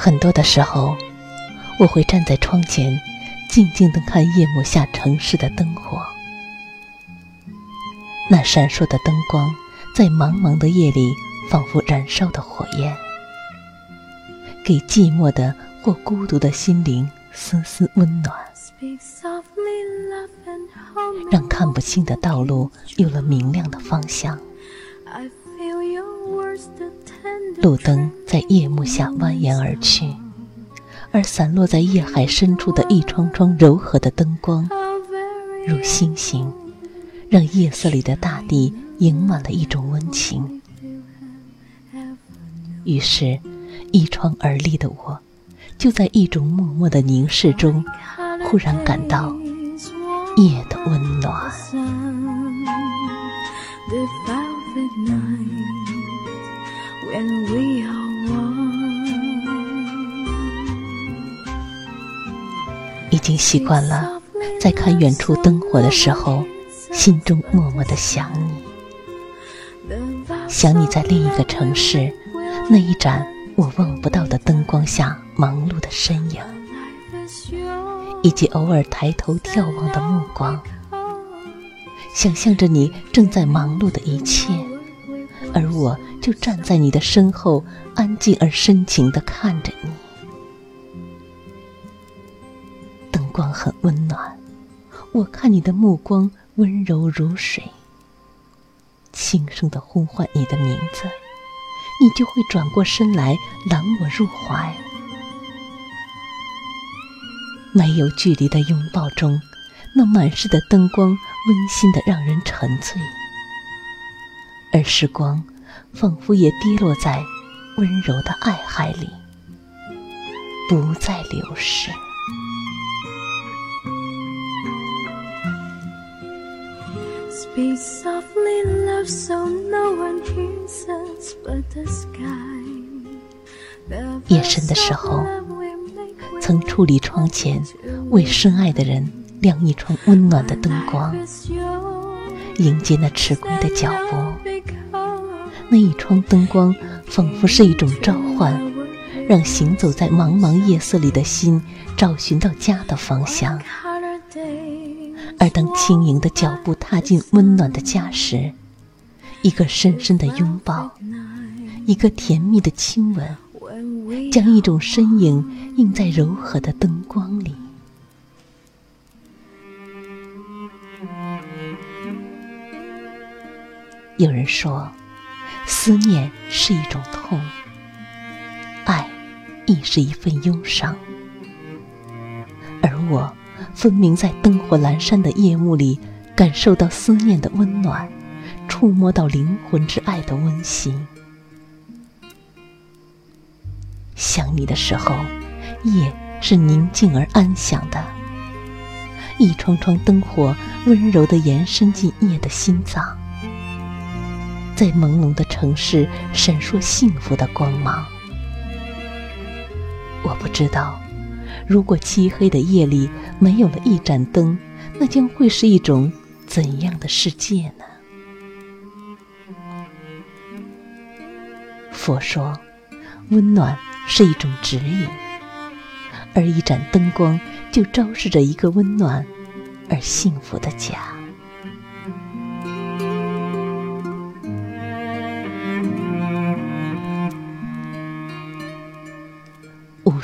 很多的时候，我会站在窗前，静静地看夜幕下城市的灯火。那闪烁的灯光，在茫茫的夜里，仿佛燃烧的火焰，给寂寞的或孤独的心灵丝丝温暖，让看不清的道路有了明亮的方向。I feel your worst 路灯在夜幕下蜿蜒而去，而散落在夜海深处的一窗窗柔和的灯光，如星星，让夜色里的大地盈满了一种温情。于是，一窗而立的我，就在一种默默的凝视中，忽然感到夜的温暖。已经习惯了，在看远处灯火的时候，心中默默的想你，想你在另一个城市，那一盏我望不到的灯光下忙碌的身影，以及偶尔抬头眺望的目光，想象着你正在忙碌的一切，而我就站在你的身后，安静而深情地看着你。灯光很温暖，我看你的目光温柔如水，轻声的呼唤你的名字，你就会转过身来揽我入怀。没有距离的拥抱中，那满室的灯光温馨的让人沉醉，而时光仿佛也滴落在温柔的爱海里，不再流逝。夜深的时候，曾矗立窗前，为深爱的人亮一窗温暖的灯光，迎接那迟归的脚步。那一窗灯光，仿佛是一种召唤，让行走在茫茫夜色里的心，找寻到家的方向。而当轻盈的脚步踏进温暖的家时，一个深深的拥抱，一个甜蜜的亲吻，将一种身影映在柔和的灯光里。有人说，思念是一种痛，爱亦是一份忧伤，而我。分明在灯火阑珊的夜幕里，感受到思念的温暖，触摸到灵魂之爱的温馨。想你的时候，夜是宁静而安详的，一窗窗灯火温柔地延伸进夜的心脏，在朦胧的城市闪烁幸福的光芒。我不知道。如果漆黑的夜里没有了一盏灯，那将会是一种怎样的世界呢？佛说，温暖是一种指引，而一盏灯光就昭示着一个温暖而幸福的家。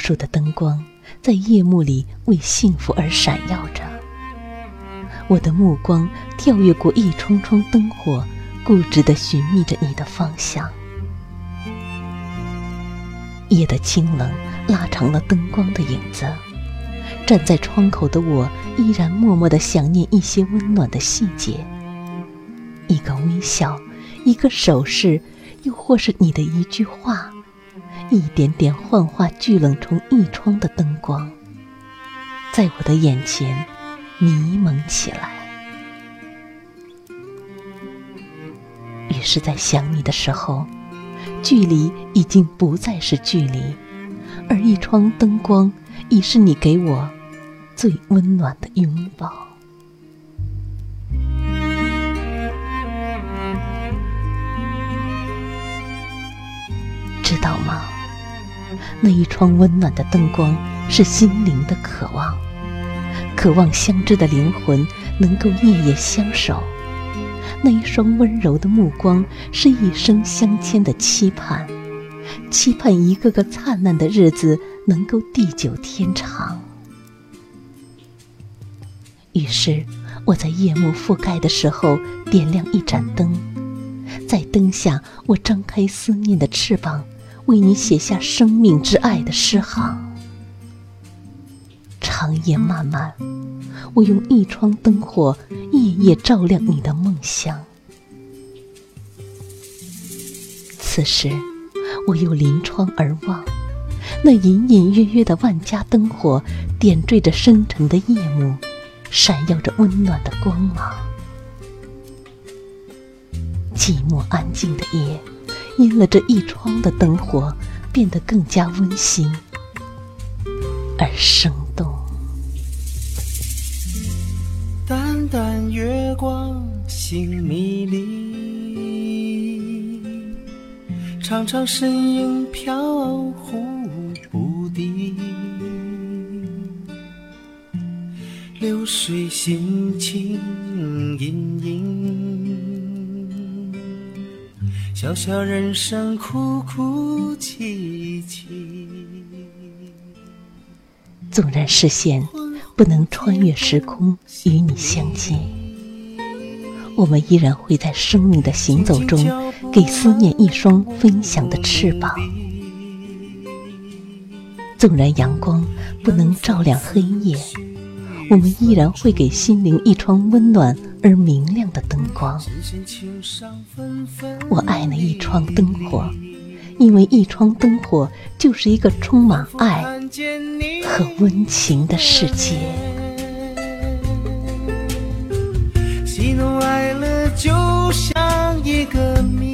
数的灯光。在夜幕里为幸福而闪耀着，我的目光跳跃过一窗窗灯火，固执地寻觅着你的方向。夜的清冷拉长了灯光的影子，站在窗口的我依然默默地想念一些温暖的细节。一个微笑，一个手势，又或是你的一句话，一点点幻化聚冷成一窗的灯光，在我的眼前迷蒙起来。于是，在想你的时候，距离已经不再是距离，而一窗灯光已是你给我最温暖的拥抱。知道吗？那一窗温暖的灯光是心灵的渴望，渴望相知的灵魂能够夜夜相守。那一双温柔的目光是一生相牵的期盼，期盼一个个灿烂的日子能够地久天长。于是，我在夜幕覆盖的时候点亮一盏灯，在灯下，我张开思念的翅膀。为你写下生命之爱的诗行。长夜漫漫，我用一窗灯火，夜夜照亮你的梦乡。此时，我又临窗而望，那隐隐约约的万家灯火，点缀着深沉的夜幕，闪耀着温暖的光芒。寂寞安静的夜。因了这一窗的灯火，变得更加温馨而生动。淡淡月光，心迷离，长长身影飘忽不定，流水心情隐隐。小小人生，哭哭啼啼。纵然视线不能穿越时空与你相见，我们依然会在生命的行走中，给思念一双分享的翅膀。纵然阳光不能照亮黑夜。我们依然会给心灵一窗温暖而明亮的灯光。我爱那一窗灯火，因为一窗灯火就是一个充满爱和温情的世界。喜怒哀乐就像一个谜，